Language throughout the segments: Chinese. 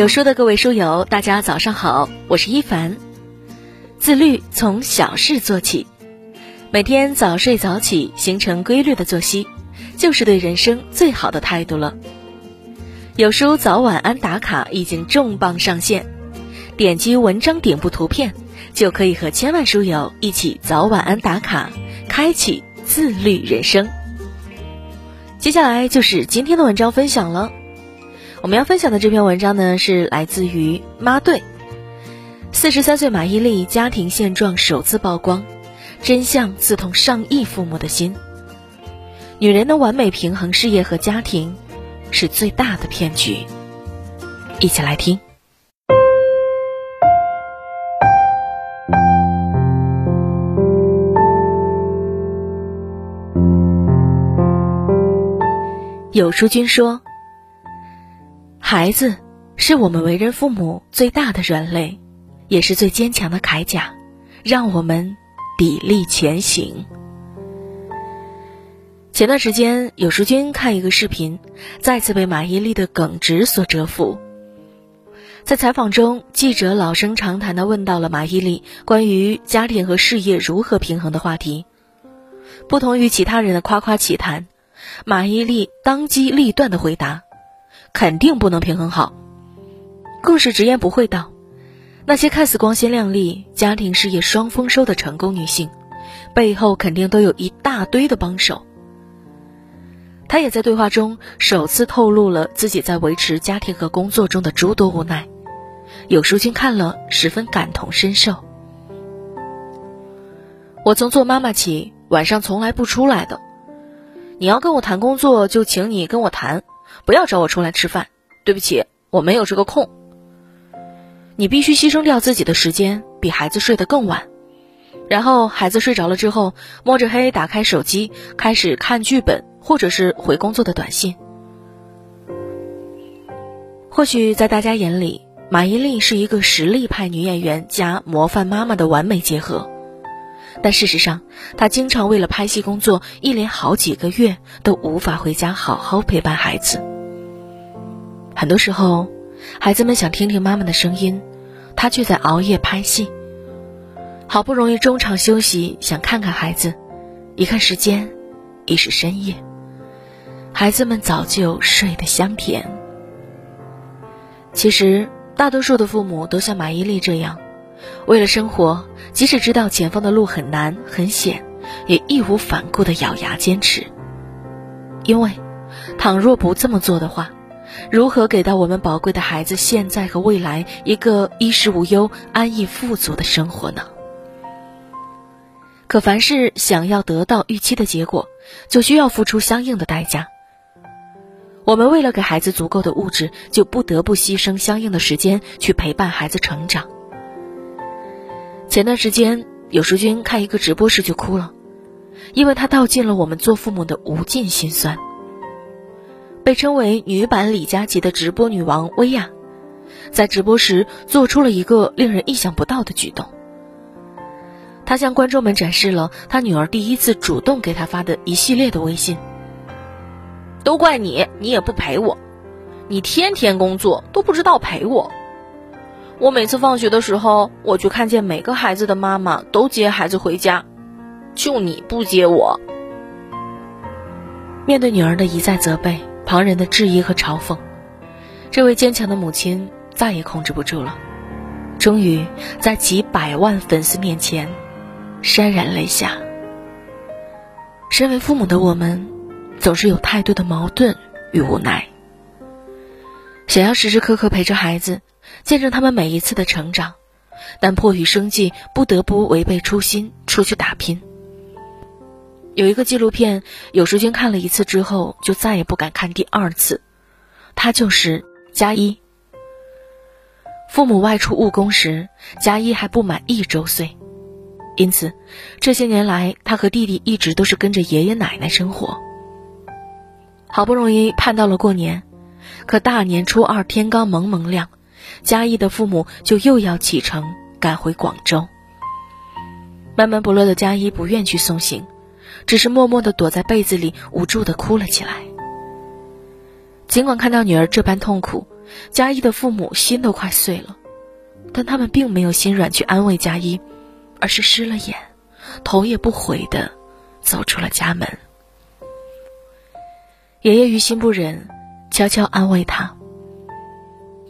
有书的各位书友，大家早上好，我是一凡。自律从小事做起，每天早睡早起，形成规律的作息，就是对人生最好的态度了。有书早晚安打卡已经重磅上线，点击文章顶部图片，就可以和千万书友一起早晚安打卡，开启自律人生。接下来就是今天的文章分享了。我们要分享的这篇文章呢，是来自于妈队。四十三岁马伊琍家庭现状首次曝光，真相刺痛上亿父母的心。女人能完美平衡事业和家庭，是最大的骗局。一起来听。有书君说。孩子是我们为人父母最大的软肋，也是最坚强的铠甲，让我们砥砺前行。前段时间，有书君看一个视频，再次被马伊琍的耿直所折服。在采访中，记者老生常谈的问到了马伊琍关于家庭和事业如何平衡的话题。不同于其他人的夸夸其谈，马伊琍当机立断的回答。肯定不能平衡好。故事直言不讳道：“那些看似光鲜亮丽、家庭事业双丰收的成功女性，背后肯定都有一大堆的帮手。”她也在对话中首次透露了自己在维持家庭和工作中的诸多无奈。有书君看了十分感同身受。我从做妈妈起，晚上从来不出来的。你要跟我谈工作，就请你跟我谈。不要找我出来吃饭，对不起，我没有这个空。你必须牺牲掉自己的时间，比孩子睡得更晚，然后孩子睡着了之后，摸着黑打开手机，开始看剧本或者是回工作的短信。或许在大家眼里，马伊琍是一个实力派女演员加模范妈妈的完美结合。但事实上，她经常为了拍戏工作，一连好几个月都无法回家好好陪伴孩子。很多时候，孩子们想听听妈妈的声音，她却在熬夜拍戏。好不容易中场休息，想看看孩子，一看时间，已是深夜，孩子们早就睡得香甜。其实，大多数的父母都像马伊琍这样。为了生活，即使知道前方的路很难很险，也义无反顾地咬牙坚持。因为，倘若不这么做的话，如何给到我们宝贵的孩子现在和未来一个衣食无忧、安逸富足的生活呢？可凡是想要得到预期的结果，就需要付出相应的代价。我们为了给孩子足够的物质，就不得不牺牲相应的时间去陪伴孩子成长。前段时间，有书君看一个直播时就哭了，因为他道尽了我们做父母的无尽心酸。被称为女版李佳琦的直播女王薇娅，在直播时做出了一个令人意想不到的举动。她向观众们展示了她女儿第一次主动给她发的一系列的微信。都怪你，你也不陪我，你天天工作都不知道陪我。我每次放学的时候，我就看见每个孩子的妈妈都接孩子回家，就你不接我。面对女儿的一再责备、旁人的质疑和嘲讽，这位坚强的母亲再也控制不住了，终于在几百万粉丝面前潸然泪下。身为父母的我们，总是有太多的矛盾与无奈，想要时时刻刻陪着孩子。见证他们每一次的成长，但迫于生计，不得不违背初心出去打拼。有一个纪录片，有时君看了一次之后，就再也不敢看第二次。他就是佳一。父母外出务工时，佳一还不满一周岁，因此这些年来，他和弟弟一直都是跟着爷爷奶奶生活。好不容易盼到了过年，可大年初二天刚蒙蒙亮。嘉一的父母就又要启程赶回广州。闷闷不乐的嘉一不愿去送行，只是默默地躲在被子里无助地哭了起来。尽管看到女儿这般痛苦，佳一的父母心都快碎了，但他们并没有心软去安慰佳一，而是湿了眼，头也不回的走出了家门。爷爷于心不忍，悄悄安慰他：“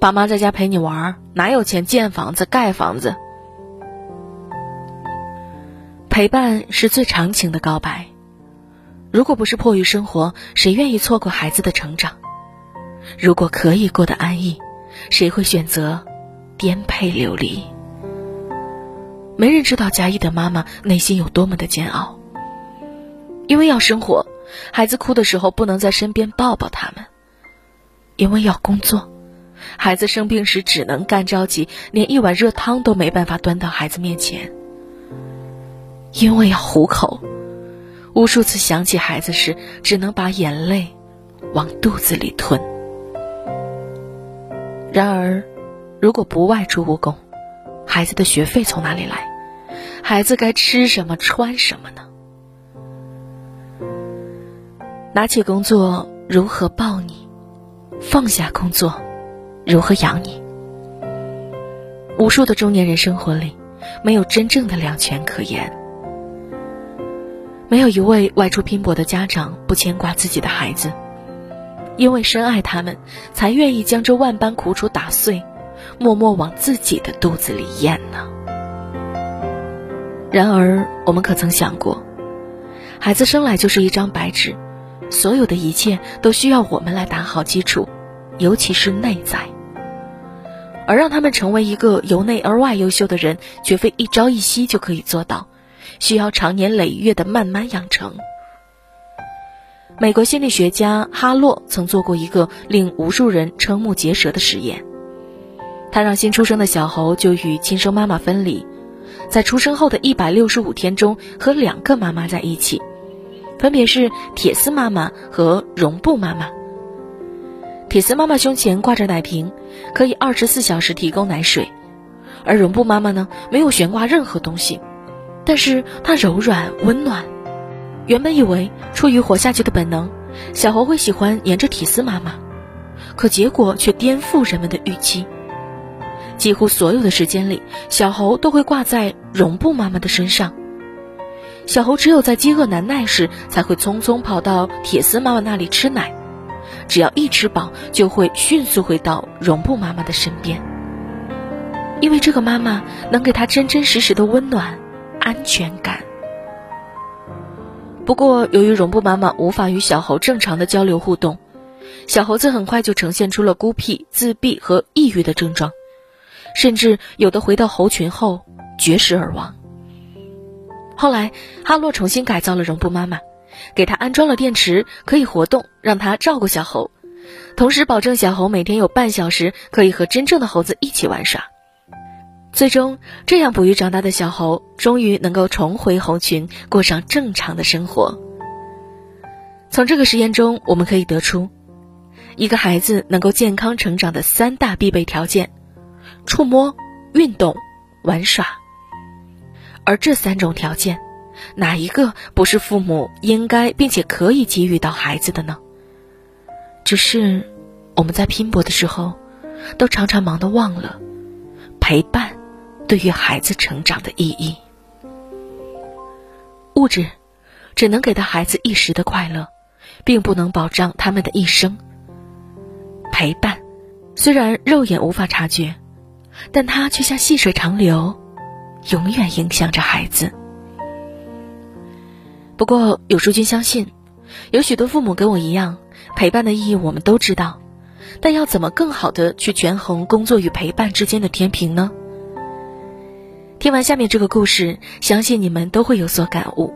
爸妈在家陪你玩，哪有钱建房子盖房子？”陪伴是最长情的告白。如果不是迫于生活，谁愿意错过孩子的成长？如果可以过得安逸，谁会选择颠沛流离？没人知道嘉义的妈妈内心有多么的煎熬。因为要生活，孩子哭的时候不能在身边抱抱他们；因为要工作，孩子生病时只能干着急，连一碗热汤都没办法端到孩子面前。因为要糊口，无数次想起孩子时，只能把眼泪往肚子里吞。然而，如果不外出务工，孩子的学费从哪里来？孩子该吃什么、穿什么呢？拿起工作，如何抱你？放下工作，如何养你？无数的中年人生活里，没有真正的两全可言。没有一位外出拼搏的家长不牵挂自己的孩子，因为深爱他们，才愿意将这万般苦楚打碎，默默往自己的肚子里咽呢。然而，我们可曾想过，孩子生来就是一张白纸，所有的一切都需要我们来打好基础，尤其是内在。而让他们成为一个由内而外优秀的人，绝非一朝一夕就可以做到。需要长年累月的慢慢养成。美国心理学家哈洛曾做过一个令无数人瞠目结舌的实验，他让新出生的小猴就与亲生妈妈分离，在出生后的一百六十五天中和两个妈妈在一起，分别是铁丝妈妈和绒布妈妈。铁丝妈妈胸前挂着奶瓶，可以二十四小时提供奶水，而绒布妈妈呢，没有悬挂任何东西。但是它柔软温暖，原本以为出于活下去的本能，小猴会喜欢黏着铁丝妈妈，可结果却颠覆人们的预期。几乎所有的时间里，小猴都会挂在绒布妈妈的身上。小猴只有在饥饿难耐时，才会匆匆跑到铁丝妈妈那里吃奶，只要一吃饱，就会迅速回到绒布妈妈的身边，因为这个妈妈能给他真真实实的温暖。安全感。不过，由于绒布妈妈无法与小猴正常的交流互动，小猴子很快就呈现出了孤僻、自闭和抑郁的症状，甚至有的回到猴群后绝食而亡。后来，哈洛重新改造了绒布妈妈，给她安装了电池，可以活动，让她照顾小猴，同时保证小猴每天有半小时可以和真正的猴子一起玩耍。最终，这样哺育长大的小猴，终于能够重回猴群，过上正常的生活。从这个实验中，我们可以得出，一个孩子能够健康成长的三大必备条件：触摸、运动、玩耍。而这三种条件，哪一个不是父母应该并且可以给予到孩子的呢？只是我们在拼搏的时候，都常常忙得忘了陪伴。对于孩子成长的意义，物质只能给到孩子一时的快乐，并不能保障他们的一生。陪伴虽然肉眼无法察觉，但它却像细水长流，永远影响着孩子。不过，有书君相信，有许多父母跟我一样，陪伴的意义我们都知道，但要怎么更好的去权衡工作与陪伴之间的天平呢？听完下面这个故事，相信你们都会有所感悟。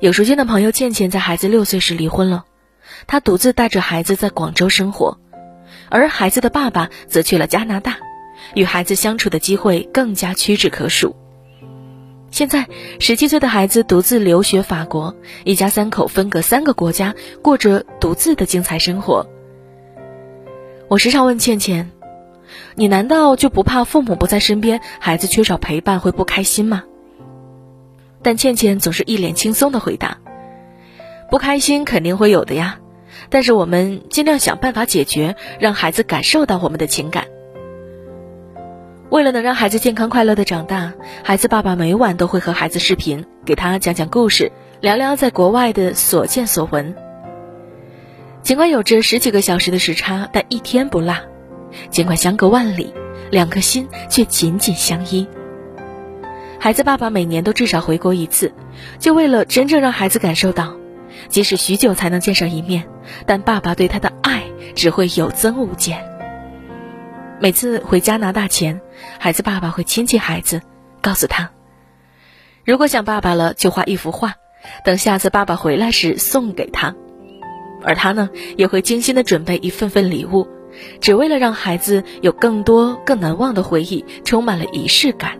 有书君的朋友倩倩在孩子六岁时离婚了，她独自带着孩子在广州生活，而孩子的爸爸则去了加拿大，与孩子相处的机会更加屈指可数。现在，十七岁的孩子独自留学法国，一家三口分隔三个国家，过着独自的精彩生活。我时常问倩倩。你难道就不怕父母不在身边，孩子缺少陪伴会不开心吗？但倩倩总是一脸轻松的回答：“不开心肯定会有的呀，但是我们尽量想办法解决，让孩子感受到我们的情感。为了能让孩子健康快乐的长大，孩子爸爸每晚都会和孩子视频，给他讲讲故事，聊聊在国外的所见所闻。尽管有着十几个小时的时差，但一天不落；尽管相隔万里，两颗心却紧紧相依。孩子爸爸每年都至少回国一次，就为了真正让孩子感受到，即使许久才能见上一面，但爸爸对他的爱只会有增无减。每次回加拿大前，孩子爸爸会亲亲孩子，告诉他：“如果想爸爸了，就画一幅画，等下次爸爸回来时送给他。”而他呢，也会精心的准备一份份礼物，只为了让孩子有更多更难忘的回忆，充满了仪式感。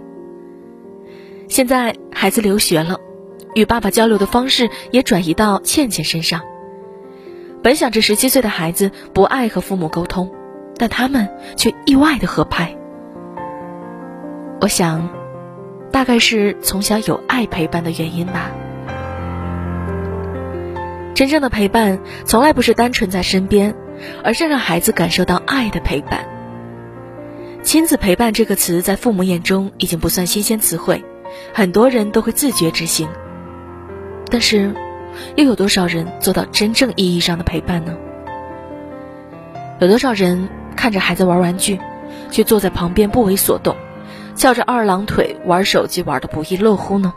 现在孩子留学了，与爸爸交流的方式也转移到倩倩身上。本想着十七岁的孩子不爱和父母沟通。但他们却意外的合拍。我想，大概是从小有爱陪伴的原因吧。真正的陪伴，从来不是单纯在身边，而是让孩子感受到爱的陪伴。亲子陪伴这个词，在父母眼中已经不算新鲜词汇，很多人都会自觉执行。但是，又有多少人做到真正意义上的陪伴呢？有多少人？看着孩子玩玩具，却坐在旁边不为所动，翘着二郎腿玩手机玩的不亦乐乎呢？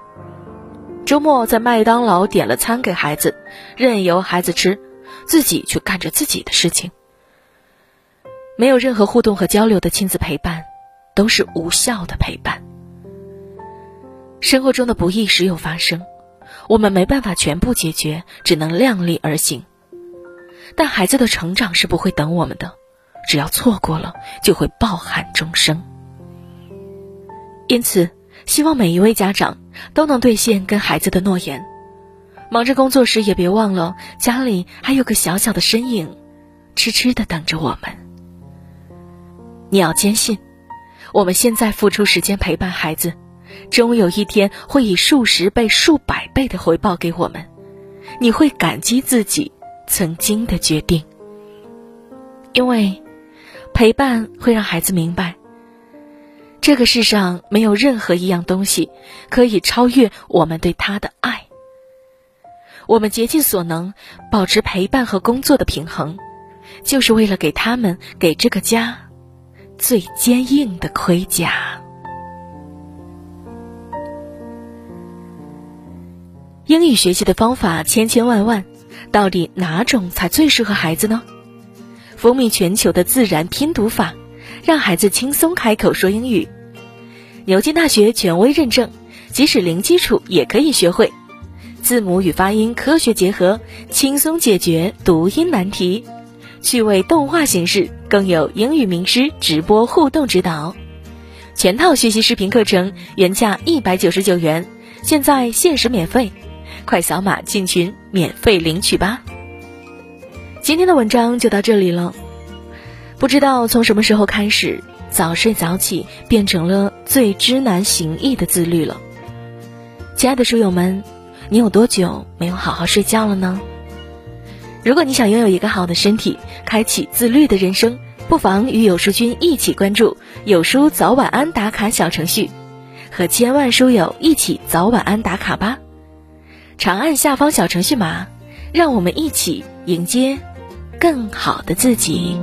周末在麦当劳点了餐给孩子，任由孩子吃，自己去干着自己的事情。没有任何互动和交流的亲子陪伴，都是无效的陪伴。生活中的不易时有发生，我们没办法全部解决，只能量力而行。但孩子的成长是不会等我们的。只要错过了，就会抱憾终生。因此，希望每一位家长都能兑现跟孩子的诺言。忙着工作时，也别忘了家里还有个小小的身影，痴痴的等着我们。你要坚信，我们现在付出时间陪伴孩子，终有一天会以数十倍、数百倍的回报给我们。你会感激自己曾经的决定，因为。陪伴会让孩子明白，这个世上没有任何一样东西可以超越我们对他的爱。我们竭尽所能保持陪伴和工作的平衡，就是为了给他们、给这个家最坚硬的盔甲。英语学习的方法千千万万，到底哪种才最适合孩子呢？风靡全球的自然拼读法，让孩子轻松开口说英语。牛津大学权威认证，即使零基础也可以学会。字母与发音科学结合，轻松解决读音难题。趣味动画形式，更有英语名师直播互动指导。全套学习视频课程原价一百九十九元，现在限时免费，快扫码进群免费领取吧。今天的文章就到这里了。不知道从什么时候开始，早睡早起变成了最知难行易的自律了。亲爱的书友们，你有多久没有好好睡觉了呢？如果你想拥有一个好的身体，开启自律的人生，不妨与有书君一起关注有书早晚安打卡小程序，和千万书友一起早晚安打卡吧。长按下方小程序码，让我们一起迎接。更好的自己。